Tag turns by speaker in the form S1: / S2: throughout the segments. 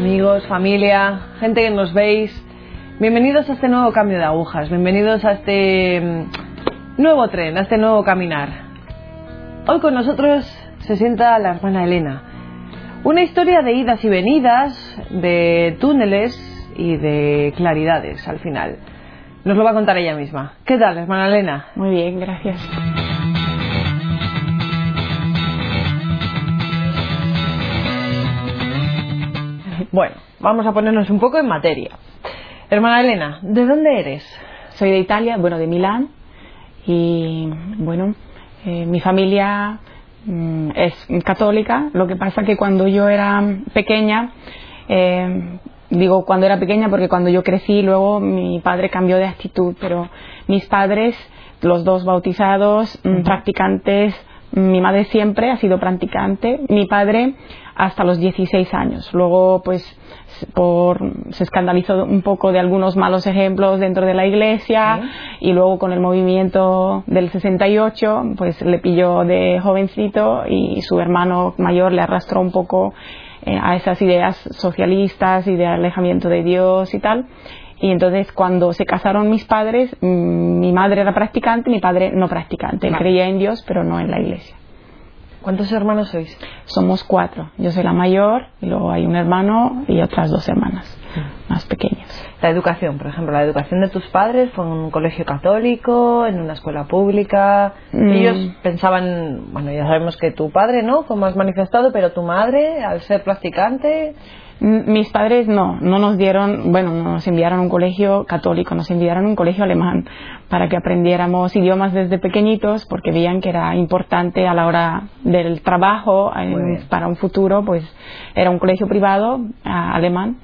S1: amigos, familia, gente que nos veis. Bienvenidos a este nuevo cambio de agujas, bienvenidos a este mm, nuevo tren, a este nuevo caminar. Hoy con nosotros se sienta la hermana Elena. Una historia de idas y venidas, de túneles y de claridades al final. Nos lo va a contar ella misma. ¿Qué tal, hermana Elena?
S2: Muy bien, gracias.
S1: Bueno, vamos a ponernos un poco en materia. Hermana Elena, ¿de dónde eres?
S2: Soy de Italia, bueno, de Milán. Y bueno, eh, mi familia mm, es católica. Lo que pasa que cuando yo era pequeña, eh, digo cuando era pequeña porque cuando yo crecí luego mi padre cambió de actitud, pero mis padres, los dos bautizados, mm, practicantes, mi madre siempre ha sido practicante, mi padre hasta los 16 años. Luego, pues, por, se escandalizó un poco de algunos malos ejemplos dentro de la iglesia y luego con el movimiento del 68, pues le pilló de jovencito y su hermano mayor le arrastró un poco eh, a esas ideas socialistas y de alejamiento de Dios y tal. Y entonces cuando se casaron mis padres, mm, mi madre era practicante, mi padre no practicante. creía en Dios, pero no en la iglesia.
S1: ¿Cuántos hermanos sois?
S2: Somos cuatro. Yo soy la mayor y luego hay un hermano y otras dos hermanas más pequeñas.
S1: La educación, por ejemplo, la educación de tus padres fue en un colegio católico, en una escuela pública.
S2: Mm.
S1: Ellos pensaban, bueno, ya sabemos que tu padre no, fue más manifestado, pero tu madre, al ser practicante,
S2: Mis padres no, no nos dieron, bueno, no nos enviaron a un colegio católico, nos enviaron a un colegio alemán para que aprendiéramos idiomas desde pequeñitos porque veían que era importante a la hora del trabajo en-
S1: bien.
S2: para un futuro, pues era un colegio privado alemán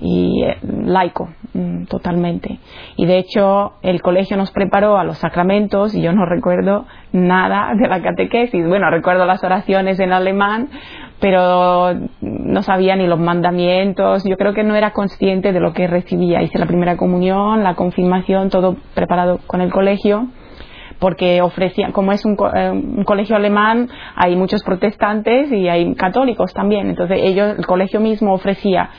S2: y eh, laico mm, totalmente. Y de hecho el colegio nos preparó a los sacramentos y yo no recuerdo nada de la catequesis. Bueno, recuerdo las oraciones en alemán, pero no sabía ni los mandamientos. Yo creo que no era consciente de lo que recibía. Hice la primera comunión, la confirmación, todo preparado con el colegio porque ofrecían, como es un, co- eh, un colegio alemán, hay muchos protestantes y hay católicos también. Entonces ellos, el colegio mismo ofrecía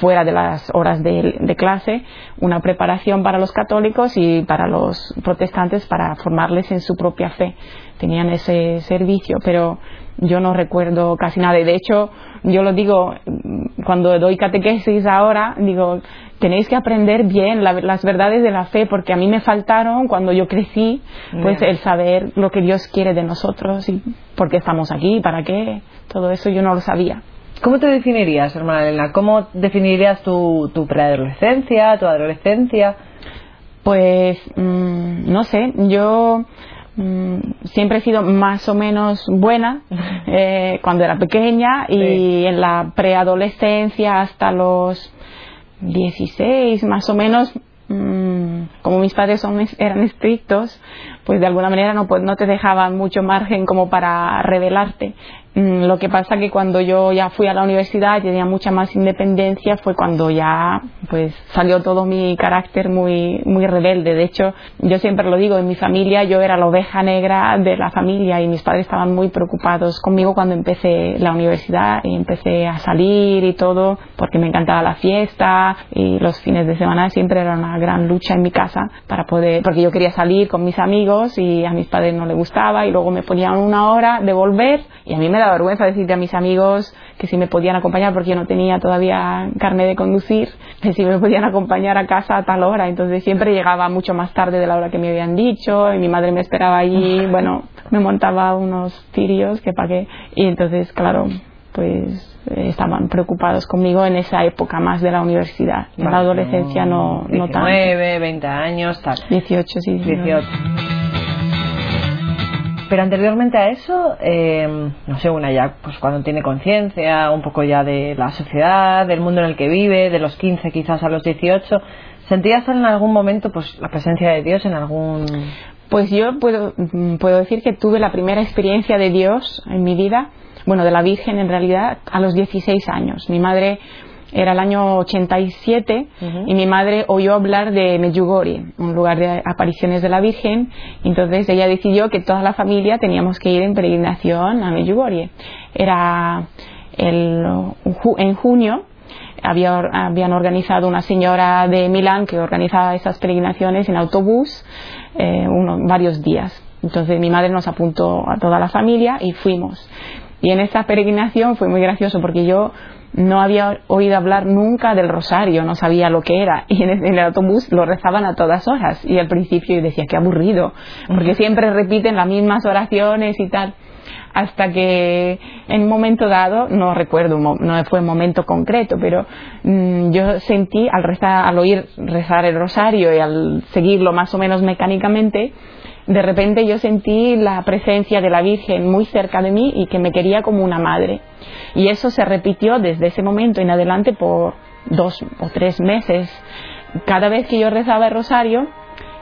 S2: fuera de las horas de clase una preparación para los católicos y para los protestantes para formarles en su propia fe. Tenían ese servicio, pero yo no recuerdo casi nada. Y de hecho, yo lo digo cuando doy catequesis ahora, digo, tenéis que aprender bien la- las verdades de la fe, porque a mí me faltaron cuando yo crecí, pues el saber lo que Dios quiere de nosotros y por qué estamos aquí, para qué, todo eso yo no lo sabía.
S1: ¿cómo te definirías, hermana Elena? ¿Cómo definirías tu, tu preadolescencia, tu adolescencia?
S2: Pues mm, no sé, yo siempre he sido más o menos buena eh, cuando era pequeña y
S1: Sí.
S2: en la preadolescencia hasta los 16 más o menos, mm, como mis padres son, eran estrictos, pues de alguna manera no, pues, no te dejaban mucho margen como para revelarte. Mm, Lo que pasa que cuando yo ya fui a la universidad y tenía mucha más independencia fue cuando ya pues salió todo mi carácter muy muy rebelde. De hecho, yo siempre lo digo, en mi familia yo era la oveja negra de la familia y mis padres estaban muy preocupados conmigo cuando empecé la universidad y empecé a salir y todo porque me encantaba la fiesta y los fines de semana siempre era una gran lucha en mi casa para poder porque yo quería salir con mis amigos y a mis padres no les gustaba y luego me ponían una hora de volver y a mí me da vergüenza decirle a mis amigos que si me podían acompañar porque yo no tenía todavía carne de conducir que si me podían acompañar a casa a tal hora. Entonces siempre llegaba mucho más tarde de la hora que me habían dicho y mi madre me esperaba allí. Bueno me montaba unos tirios que pagué y entonces claro pues eh, estaban preocupados conmigo en esa época más de la universidad. En la adolescencia no. no tanto.
S1: 19, 20 años, tal.
S2: 18 sí
S1: 18. Pero anteriormente a eso, eh, no sé, una ya, pues cuando tiene conciencia, un poco ya de la sociedad, del mundo en el que vive, de los 15 quizás a los 18, ¿sentías en algún momento pues la presencia de Dios en algún...
S2: Pues yo puedo, mm, puedo decir que tuve la primera experiencia de Dios en mi vida, bueno, de la Virgen en realidad, a los 16 años. Mi madre era el año 87
S1: Ujú.
S2: y mi madre oyó hablar de Medjugorje, un lugar de apariciones de la Virgen. Entonces ella decidió que toda la familia teníamos que ir en peregrinación a Medjugorje. Era el, en junio había, habían organizado una señora de Milán que organizaba esas peregrinaciones en autobús eh, varios días. Entonces mi madre nos apuntó a toda la familia y fuimos. Y en esa peregrinación fue muy gracioso porque yo no había oído hablar nunca del rosario, no sabía lo que era. Y en el, autobús lo rezaban a todas horas. Y al principio yo decía, qué aburrido, porque siempre repiten las mismas oraciones y tal. Hasta que en un momento dado, no recuerdo, no fue un momento concreto, pero mm, yo sentí al, rezar, al oír rezar el rosario y al seguirlo más o menos mecánicamente, de repente yo sentí la presencia de la Virgen muy cerca de mí y que me quería como una madre. Y eso se repitió desde ese momento en adelante por dos o tres meses. Cada vez que yo rezaba el rosario,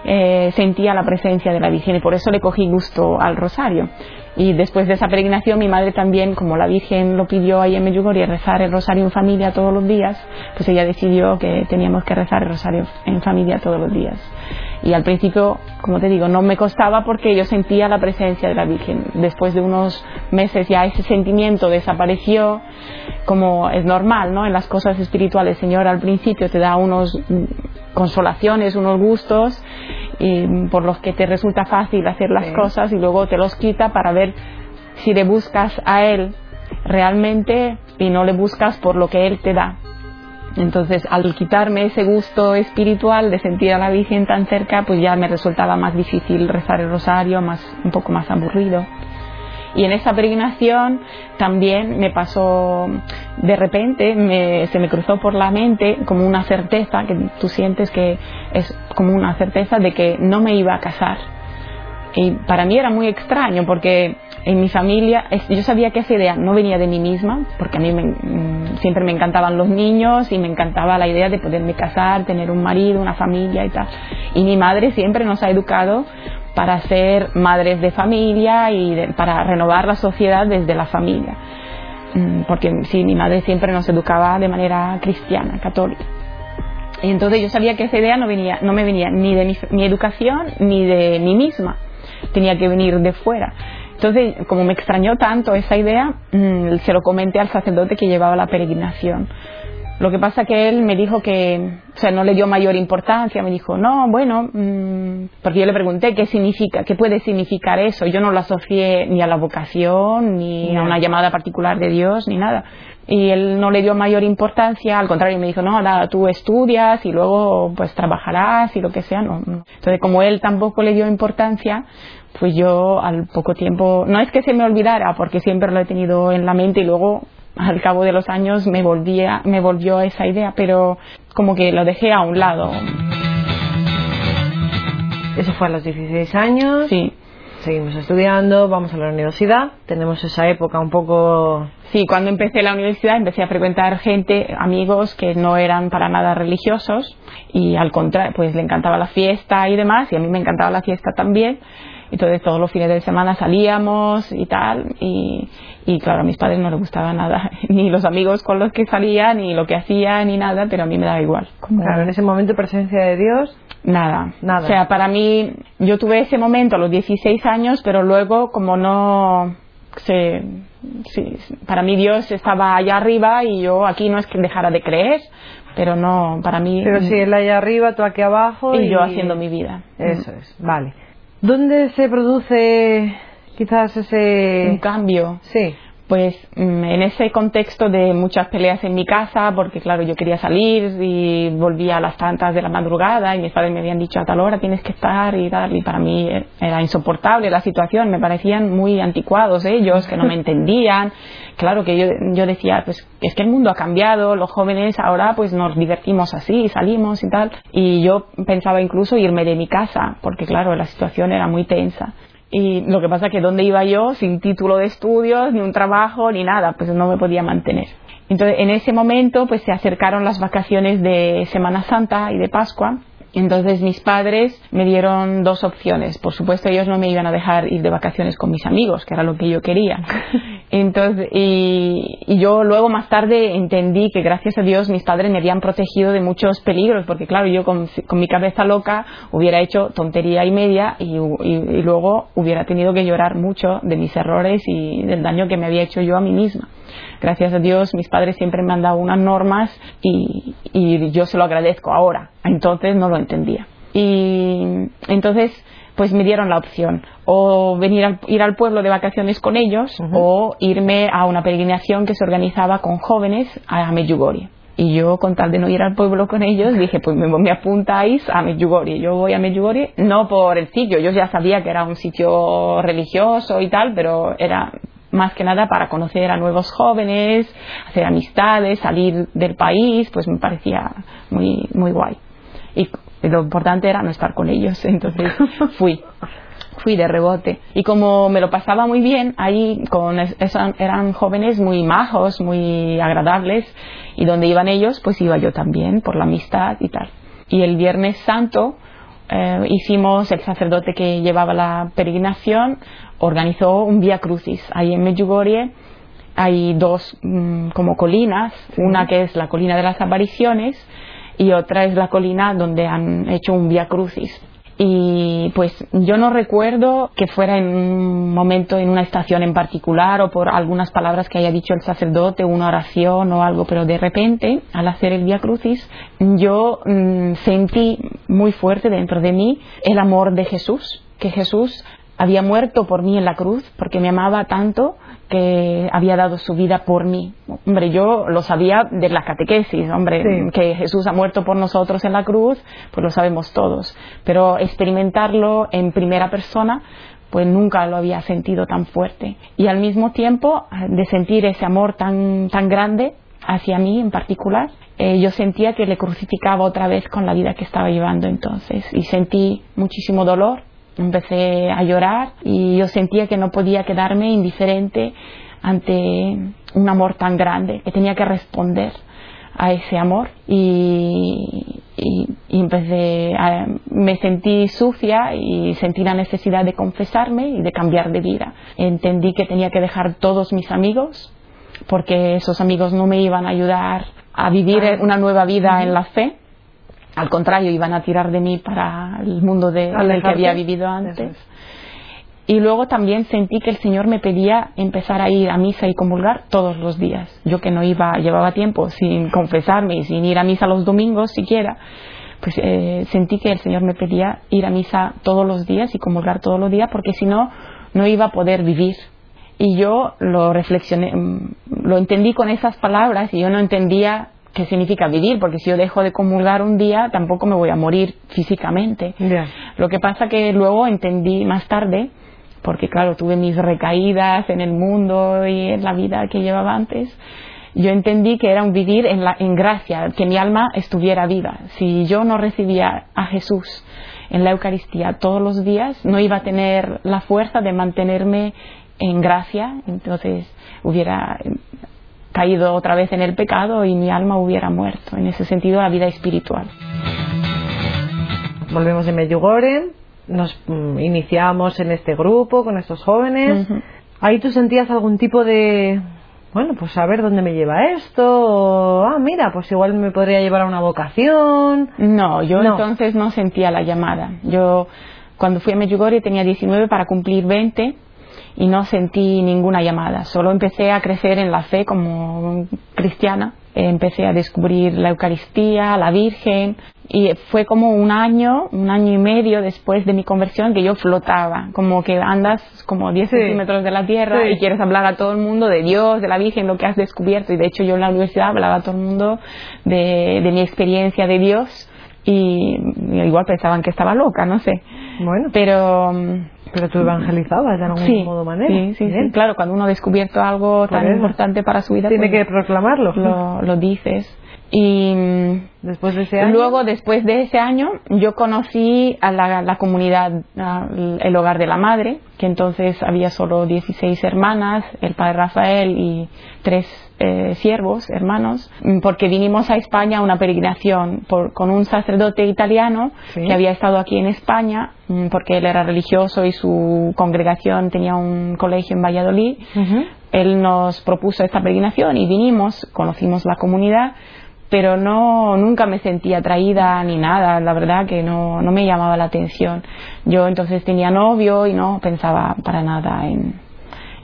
S2: eh, sentía la presencia de la Virgen y por eso le cogí gusto al rosario. Y después de esa peregrinación, mi madre también, como la Virgen lo pidió ahí en Medjugorje, rezar el rosario en familia todos los días, pues ella decidió que teníamos que rezar el rosario en familia todos los días. Y al principio, como te digo, no me costaba porque yo sentía la presencia de la Virgen. Después de unos meses ya ese sentimiento desapareció, como es normal, ¿no? En las cosas espirituales, Señor al principio te da unos mm, consolaciones, unos gustos y por los que te resulta fácil hacer las cosas y luego te los quita para ver si le buscas a Él realmente y no le buscas por lo que Él te da. Entonces, al quitarme ese gusto espiritual de sentir a la Virgen tan cerca, pues ya me resultaba más difícil rezar el rosario, más, un poco más aburrido. Y en esa peregrinación también me pasó, de repente se me cruzó por la mente como una certeza, que tú sientes que es como una certeza de que no me iba a casar. Y para mí era muy extraño porque en mi familia, yo sabía que esa idea no venía de mí misma, porque a mí mm, siempre me encantaban los niños y me encantaba la idea de poderme casar, tener un marido, una familia y tal. Y mi madre siempre nos ha educado para ser madres de familia y para renovar la sociedad desde la familia. Mm, porque sí, mi madre siempre nos educaba de manera cristiana, católica. Y entonces yo sabía que esa idea no, venía, no me venía ni de mi, educación ni de mí misma, tenía que venir de fuera. Entonces, como me extrañó tanto esa idea, mm, se lo comenté al sacerdote que llevaba la peregrinación. Lo que pasa que él me dijo que, o sea, no le dio mayor importancia, me dijo, no, bueno, mm", porque yo le pregunté qué significa, qué puede significar eso. Yo no lo asocié ni a la vocación, ni a una llamada particular de Dios, ni nada. Y él no le dio mayor importancia, al contrario, me dijo, no, nada, tú estudias y luego pues trabajarás y lo que sea, no. Entonces, como él tampoco le dio importancia, pues yo al poco tiempo, no es que se me olvidara, porque siempre lo he tenido en la mente y luego al cabo de los años me, volvía, me volvió esa idea, pero como que lo dejé a un lado.
S1: Eso fue a los 16 años.
S2: Sí.
S1: Seguimos estudiando, vamos a la universidad, tenemos esa época un poco...
S2: Sí, cuando empecé la universidad empecé a frecuentar gente, amigos que no eran para nada religiosos y al contrario, pues le encantaba la fiesta y demás y a mí me encantaba la fiesta también entonces todos los fines de semana salíamos y tal, y, claro, a mis padres no les gustaba nada, ni los amigos con los que salía, ni lo que hacía, ni nada, pero a mí me daba igual.
S1: Claro, en ese momento presencia de Dios.
S2: Nada, nada. O sea, para mí, yo tuve ese momento a los 16 años, pero luego como no se, sí, para mí Dios estaba allá arriba y yo aquí no es que dejara de creer, pero no, para mí...
S1: Pero si él allá arriba, tú aquí abajo.
S2: Y, y... yo haciendo mi vida.
S1: Eso es, vale. ¿Dónde se produce quizás ese...
S2: Un cambio.
S1: Sí.
S2: Pues mm, en ese contexto de muchas peleas en mi casa, porque claro, yo quería salir y volvía a las tantas de la madrugada y mis padres me habían dicho a tal hora tienes que estar y tal, y para mí era insoportable la situación, me parecían muy anticuados ellos, que no me entendían. Claro que yo, yo decía, pues es que el mundo ha cambiado, los jóvenes ahora pues nos divertimos así, salimos y tal. Y yo pensaba incluso irme de mi casa, porque claro, la situación era muy tensa. Y lo que pasa es que dónde iba yo sin título de estudios, ni un trabajo, ni nada, pues no me podía mantener. Entonces, en ese momento, pues se acercaron las vacaciones de Semana Santa y de Pascua entonces mis padres me dieron dos opciones. Por supuesto ellos no me iban a dejar ir de vacaciones con mis amigos, que era lo que yo quería. Entonces, y, y, yo luego más tarde entendí que gracias a Dios mis padres me habían protegido de muchos peligros, porque claro, yo con, mi cabeza loca hubiera hecho tontería y media y, y, luego hubiera tenido que llorar mucho de mis errores y del daño que me había hecho yo a mí misma. Gracias a Dios mis padres siempre me han dado unas normas y, y yo se lo agradezco ahora. Entonces no lo entendía. Y entonces pues me dieron la opción o venir al, ir al pueblo de vacaciones con ellos o irme a una peregrinación que se organizaba con jóvenes a Medjugorje. Y yo, con tal de no ir al pueblo con ellos, dije, pues me, me apuntáis a Medjugorje. Yo voy a Medjugorje, no por el sitio, yo ya sabía que era un sitio religioso y tal, pero era más que nada para conocer a nuevos jóvenes, hacer amistades, salir del país, pues me parecía muy, muy guay. Y lo importante era no estar con ellos, entonces fui fui de rebote. Y como me lo pasaba muy bien, ahí con eran jóvenes muy majos, muy agradables, y donde iban ellos, pues iba yo también, por la amistad y tal. Y el Viernes Santo eh, hicimos, el sacerdote que llevaba la peregrinación organizó un Vía Crucis ahí en Medjugorje. Hay dos mm, como colinas, una que es la colina de las apariciones y otra es la colina donde han hecho un Via Crucis. Y pues yo no recuerdo que fuera en un momento, en una estación en particular o por algunas palabras que haya dicho el sacerdote, una oración o algo, pero de repente, al hacer el Via Crucis, yo mm, sentí muy fuerte dentro de mí el amor de Jesús, que Jesús había muerto por mí en la cruz porque me amaba tanto que había dado su vida por mí. Hombre, yo lo sabía de la catequesis, hombre, que Jesús ha muerto por nosotros en la cruz, pues lo sabemos todos. Pero experimentarlo en primera persona, pues nunca lo había sentido tan fuerte. Y al mismo tiempo, de sentir ese amor tan, tan grande hacia mí en particular, eh, yo sentía que le crucificaba otra vez con la vida que estaba llevando entonces. Y sentí muchísimo dolor, Empecé a llorar y yo sentía que no podía quedarme indiferente ante un amor tan grande, que tenía que responder a ese amor y, empecé me sentí sucia y sentí la necesidad de confesarme y de cambiar de vida. Entendí que tenía que dejar todos mis amigos porque esos amigos no me iban a ayudar a vivir una nueva vida en la fe al contrario, iban a tirar de mí para el mundo de, del que había vivido antes. Y luego también sentí que el Señor me pedía empezar a ir a misa y comulgar todos los días. Yo que no iba, llevaba tiempo sin confesarme y sin ir a misa los domingos siquiera, pues eh, sentí que el Señor me pedía ir a misa todos los días y comulgar todos los días porque si no, no iba a poder vivir. Y yo lo reflexioné, mm, lo entendí con esas palabras y yo no entendía qué significa vivir, porque si yo dejo de comulgar un día, tampoco me voy a morir físicamente. Lo que pasa que luego entendí más tarde, porque claro, tuve mis recaídas en el mundo y en la vida que llevaba antes, yo entendí que era un vivir en, la, en gracia, que mi alma estuviera viva. Si yo no recibía a Jesús en la Eucaristía todos los días, no iba a tener la fuerza de mantenerme en gracia, entonces hubiera caído otra vez en el pecado y mi alma hubiera muerto. En ese sentido, la vida espiritual.
S1: Volvemos de Medjugorje, nos mm, iniciamos en este grupo con estos jóvenes. Ahí tú sentías algún tipo de, bueno, pues a ver dónde me lleva esto. ah, mira, pues igual me podría llevar a una vocación.
S2: No, yo entonces no sentía la llamada. Yo cuando fui a Medjugorje tenía 19 para cumplir 20 y no sentí ninguna llamada. Solo empecé a crecer en la fe como cristiana. Empecé a descubrir la Eucaristía, la Virgen, y fue como un año, un año y medio después de mi conversión que yo flotaba, como que andas como 10 centímetros de la tierra y quieres hablar a todo el mundo de Dios, de la Virgen, lo que has descubierto. Y de hecho yo en la universidad hablaba a todo el mundo de, de mi experiencia de Dios y igual pensaban que estaba loca, no sé.
S1: Bueno.
S2: Pero
S1: pero tú evangelizabas de algún modo manera.
S2: Sí, sí, sí, Claro, cuando uno ha descubierto algo tan importante para su vida.
S1: Tiene pues, que proclamarlo.
S2: Lo, lo dices. Y
S1: después de ese año.
S2: Luego, después de ese año, yo conocí a la, la comunidad, el hogar de la madre, que entonces había solo 16 hermanas, el padre Rafael y tres eh, siervos, hermanos, mm, porque vinimos a España a una peregrinación con un sacerdote italiano que había estado aquí en España, mm, porque él era religioso y su congregación tenía un colegio en Valladolid. Él nos propuso esta peregrinación y vinimos, conocimos la comunidad pero no nunca me sentía atraída ni nada, la verdad que no, no me llamaba la atención. Yo entonces tenía novio y no pensaba para nada en,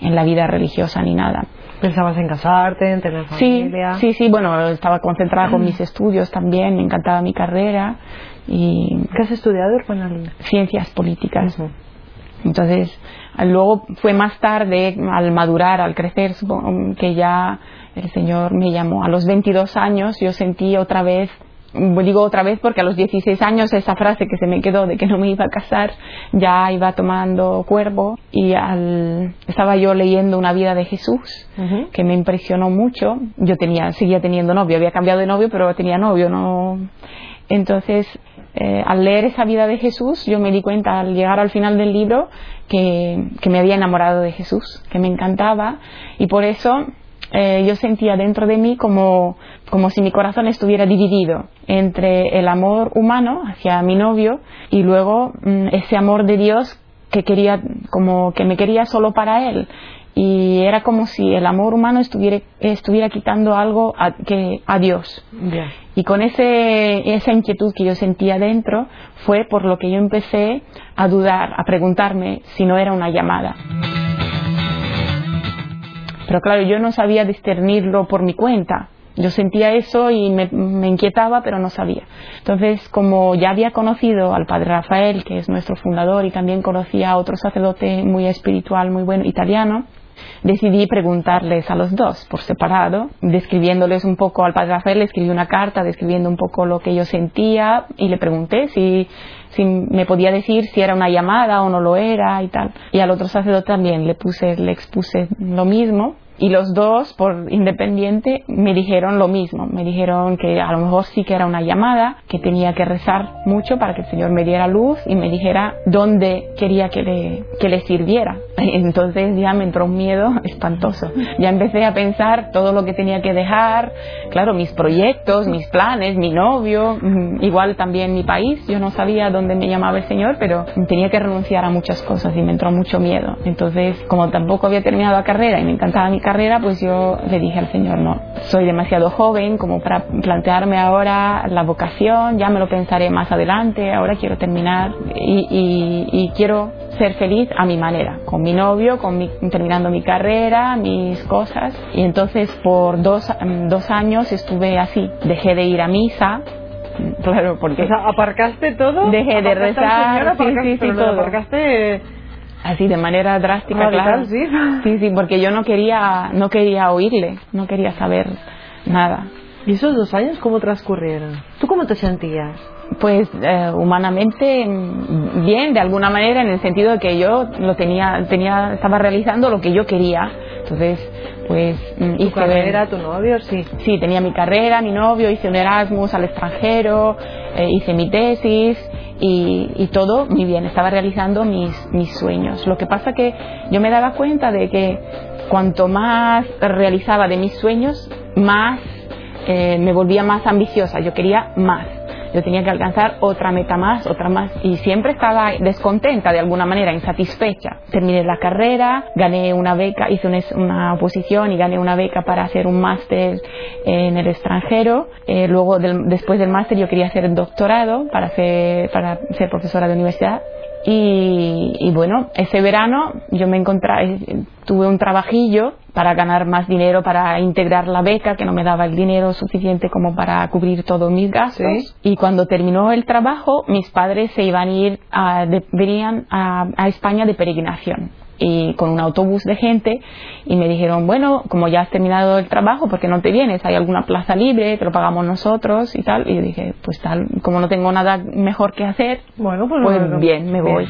S2: en la vida religiosa ni nada.
S1: ¿Pensabas en casarte, en tener familia?
S2: Sí, sí, bueno, estaba concentrada con mis estudios también, me encantaba mi carrera. y
S1: ¿Qué has estudiado,
S2: Ciencias políticas. Entonces, luego fue más tarde, al madurar, al crecer, que ya el Señor me llamó. A los 22 años yo sentí otra vez digo otra vez porque a los 16 años esa frase que se me quedó de que no me iba a casar ya iba tomando cuerpo y al, estaba yo leyendo una vida de Jesús que me impresionó mucho. Yo tenía seguía teniendo novio había cambiado de novio pero tenía novio no entonces eh, al leer esa vida de Jesús yo me di cuenta al llegar al final del libro que, que me había enamorado de Jesús que me encantaba. Y por eso eh, yo sentía dentro de mí como, como si mi corazón estuviera dividido entre el amor humano hacia mi novio y luego mm, ese amor de Dios que quería como que me quería solo para él y era como si el amor humano estuviera, estuviera quitando algo a, que, a Dios. Y con ese, esa inquietud que yo sentía dentro fue por lo que yo empecé a dudar, a preguntarme si no era una llamada. Pero claro, yo no sabía discernirlo por mi cuenta. Yo sentía eso y me, inquietaba, pero no sabía. Entonces, como ya había conocido al padre Rafael, que es nuestro fundador, y también conocía a otro sacerdote muy espiritual, muy bueno, italiano, decidí preguntarles a los dos por separado, describiéndoles un poco al padre Rafael, le escribí una carta describiendo un poco lo que yo sentía y le pregunté si, si me podía decir si era una llamada o no lo era y tal. Y al otro sacerdote también le puse, le expuse lo mismo y los dos, por independiente, me dijeron lo mismo. Me dijeron que a lo mejor sí que era una llamada, que tenía que rezar mucho para que el Señor me diera luz y me dijera dónde quería que le, que le sirviera. Entonces ya me entró un miedo espantoso. Ya empecé a pensar todo lo que tenía que dejar, claro, mis proyectos, mis planes, mi novio, mm, igual también mi país. Yo no sabía dónde me llamaba el Señor, pero tenía que renunciar a muchas cosas y me entró mucho miedo. Entonces, como tampoco había terminado la carrera y me encantaba mi carrera, carrera, pues yo le dije al Señor, no, soy demasiado joven como para plantearme ahora la vocación, ya me lo pensaré más adelante, ahora quiero terminar y, quiero ser feliz a mi manera, con mi novio, con mi, terminando mi carrera, mis cosas. Y entonces por dos, dos años estuve así, dejé de ir a misa, claro, porque...
S1: ¿aparcaste todo?
S2: Dejé de rezar, sí, sí, sí, todo.
S1: Aparcaste
S2: así de manera drástica, claro.
S1: ¿sí?
S2: sí, sí, porque yo no quería, no quería oírle, no quería saber nada.
S1: ¿Y esos dos años cómo transcurrieron? ¿Tú cómo te sentías?
S2: Pues eh, humanamente mm, bien, de alguna manera, en el sentido de que yo lo tenía, tenía, estaba realizando lo que yo quería. Entonces, pues
S1: mm, ¿Tu carrera, tu novio? Sí.
S2: Sí, tenía mi carrera, mi novio, hice un Erasmus al extranjero, eh, hice mi tesis y, todo muy bien, estaba realizando mis, mis sueños. Lo que pasa que yo me daba cuenta de que cuanto más realizaba de mis sueños, más eh, me volvía más ambiciosa, yo quería más yo tenía que alcanzar otra meta más, otra más, y siempre estaba descontenta de alguna manera, insatisfecha. Terminé la carrera, gané una beca, hice una, oposición y gané una beca para hacer un máster en el extranjero. Eh, luego, después del máster, yo quería hacer el doctorado para ser, para ser profesora de universidad y, bueno, ese verano yo me encontré, tuve un trabajillo para ganar más dinero, para integrar la beca, que no me daba el dinero suficiente como para cubrir todos mis gastos. Y cuando terminó el trabajo, mis padres se iban a ir, a, venían a España de peregrinación y con un autobús de gente y me dijeron, bueno, como ya has terminado el trabajo, ¿por qué no te vienes? ¿Hay alguna plaza libre? Te lo pagamos nosotros y tal. Y yo dije, pues tal, como no tengo nada mejor que hacer,
S1: bueno, pues,
S2: pues bien, me voy.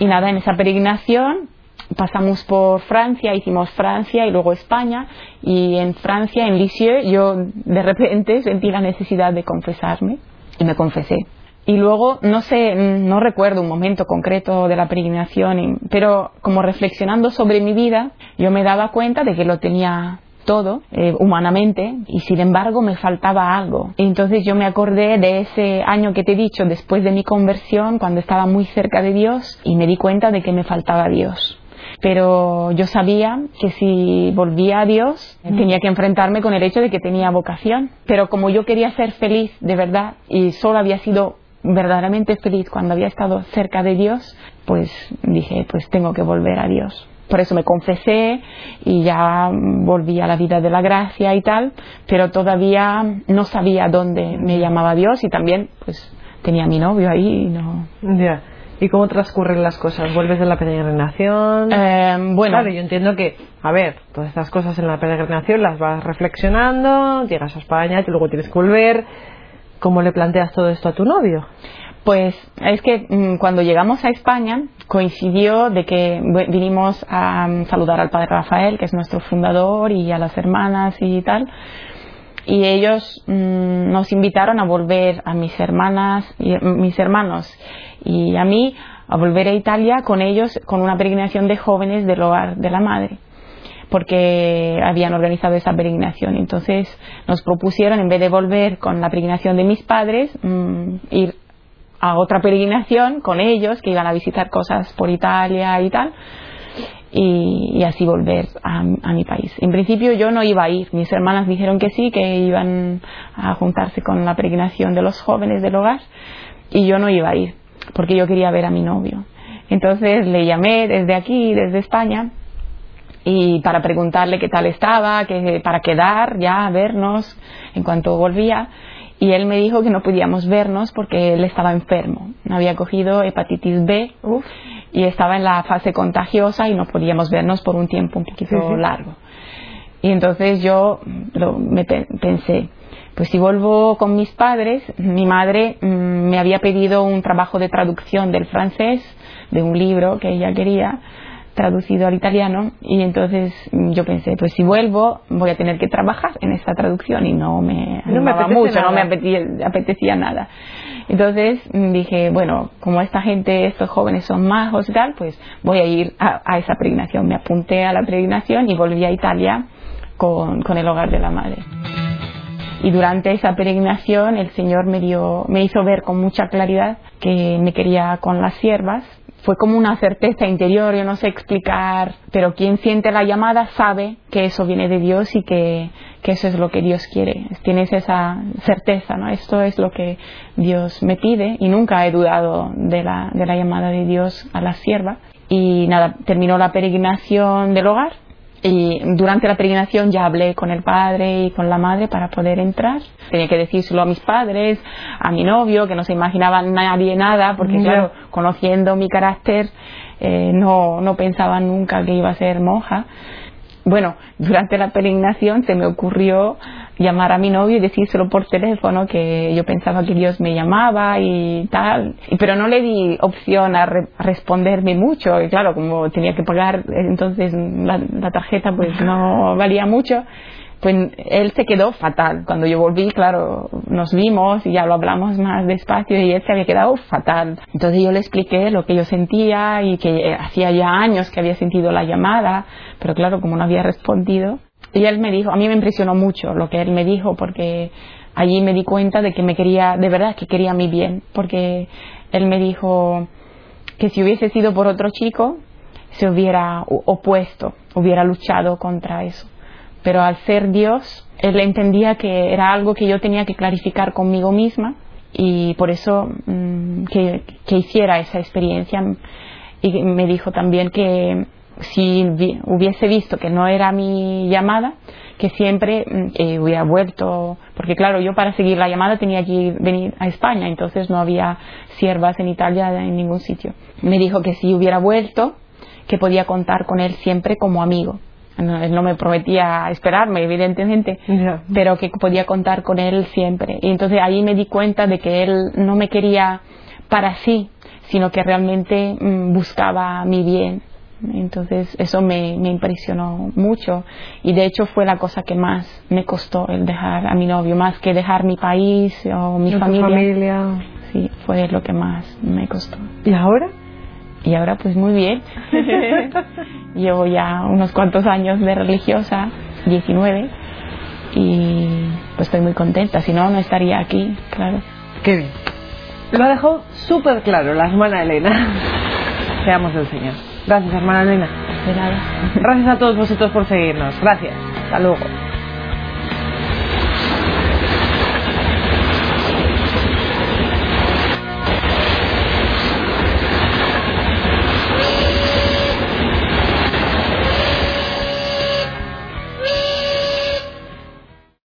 S2: Y nada, en esa peregrinación pasamos por Francia, hicimos Francia y luego España y en Francia, en Lisieux, yo de repente sentí la necesidad de confesarme y me confesé Y luego, no sé, no recuerdo un momento concreto de la peregrinación, pero como reflexionando sobre mi vida, yo me daba cuenta de que lo tenía todo eh, humanamente y sin embargo me faltaba algo. Entonces yo me acordé de ese año que te he dicho después de mi conversión, cuando estaba muy cerca de Dios y me di cuenta de que me faltaba Dios pero yo sabía que si volvía a Dios tenía que enfrentarme con el hecho de que tenía vocación. Pero como yo quería ser feliz de verdad y solo había sido verdaderamente feliz cuando había estado cerca de Dios, pues dije, pues tengo que volver a Dios. Por eso me confesé y ya volví a la vida de la gracia y tal, pero todavía no sabía dónde me llamaba Dios y también pues tenía a mi novio ahí y no.
S1: ¿Y cómo transcurren las cosas? ¿Vuelves de la peregrinación?
S2: Eh, bueno.
S1: Claro, yo entiendo que, a ver, todas estas cosas en la peregrinación las vas reflexionando, llegas a España, y luego tienes que volver. ¿Cómo le planteas todo esto a tu novio?
S2: Pues es que mm, cuando llegamos a España coincidió de que vinimos a mm, saludar al padre Rafael, que es nuestro fundador, y a las hermanas y tal. Y ellos mm, nos invitaron a volver a mis hermanas y mis hermanos y a mí a volver a Italia con ellos con una peregrinación de jóvenes del hogar de la madre porque habían organizado esa peregrinación. Entonces nos propusieron, en vez de volver con la peregrinación de mis padres, mm, ir a otra peregrinación con ellos, que iban a visitar cosas por Italia y tal, y, así volver a, a, mi país. En principio yo no iba a ir, mis hermanas dijeron que sí, que iban a juntarse con la peregrinación de los jóvenes del hogar, y yo no iba a ir porque yo quería ver a mi novio. Entonces le llamé desde aquí, desde España, y para preguntarle qué tal estaba, que, para quedar ya, a vernos en cuanto volvía. Y él me dijo que no podíamos vernos porque él estaba enfermo. Había cogido hepatitis B y estaba en la fase contagiosa y no podíamos vernos por un tiempo un poquito largo. Y entonces yo me pensé, pues si vuelvo con mis padres, mi madre mm, me había pedido un trabajo de traducción del francés, de un libro que ella quería, traducido al italiano, y entonces yo pensé, pues si vuelvo voy a tener que trabajar en esta traducción y no me
S1: no me
S2: mucho,
S1: no
S2: me apetecía, nada. Entonces mm, dije, bueno, como esta gente, estos jóvenes son majos y tal, pues voy a ir a, a esa peregrinación. Me apunté a la peregrinación y volví a Italia con, con el hogar de la madre. Y durante esa peregrinación el Señor me, dio, me hizo ver con mucha claridad que me quería con las siervas. Fue como una certeza interior, yo no sé explicar, pero quien siente la llamada sabe que eso viene de Dios y que, que eso es lo que Dios quiere. Tienes esa certeza, ¿no? Esto es lo que Dios me pide y nunca he dudado de la, de la llamada de Dios a la sierva. Y nada, terminó la peregrinación del hogar y durante la peregrinación ya hablé con el padre y con la madre para poder entrar. Tenía que decírselo a mis padres, a mi novio, que no se imaginaba nadie nada, porque claro, conociendo mi carácter, eh, no, no pensaba nunca que iba a ser monja. Bueno, durante la peregrinación se me ocurrió llamar a mi novio y decírselo por teléfono que yo pensaba que Dios me llamaba y tal, pero no le di opción a, responderme mucho y claro, como tenía que pagar entonces la, la tarjeta pues no valía mucho, pues él se quedó fatal. Cuando yo volví, claro, nos vimos y ya lo hablamos más despacio y él se había quedado fatal. Entonces yo le expliqué lo que yo sentía y que hacía ya años que había sentido la llamada, pero claro, como no había respondido, y él me dijo, a mí me impresionó mucho lo que él me dijo porque allí me di cuenta de que me quería, de verdad que quería mi bien, porque él me dijo que si hubiese sido por otro chico, se hubiera opuesto, hubiera luchado contra eso. Pero al ser Dios, él entendía que era algo que yo tenía que clarificar conmigo misma y por eso mm, que, que hiciera esa experiencia. Y me dijo también que si hubiese visto que no era mi llamada, que siempre mm, eh, hubiera vuelto, porque claro, yo para seguir la llamada tenía que venir a España, entonces no había siervas en Italia en ningún sitio. Me dijo que si hubiera vuelto, que podía contar con él siempre como amigo. él no me prometía esperarme, evidentemente, pero que podía contar con él siempre. Y entonces ahí me di cuenta de que él no me quería para sí, sino que realmente mm, buscaba mi bien entonces eso me, me, impresionó mucho y de hecho fue la cosa que más me costó el dejar a mi novio, más que dejar mi país o mi familia.
S1: familia.
S2: sí, fue lo que más me costó.
S1: ¿Y ahora?
S2: Y ahora pues muy bien. Llevo ya unos cuantos años de religiosa, 19, y pues estoy muy contenta, si no, no estaría aquí, claro.
S1: Qué bien. Lo ha dejado súper claro la hermana Elena. Seamos del Señor. Gracias, hermana Elena.
S2: De nada.
S1: Gracias a todos vosotros por seguirnos. Gracias. Hasta luego.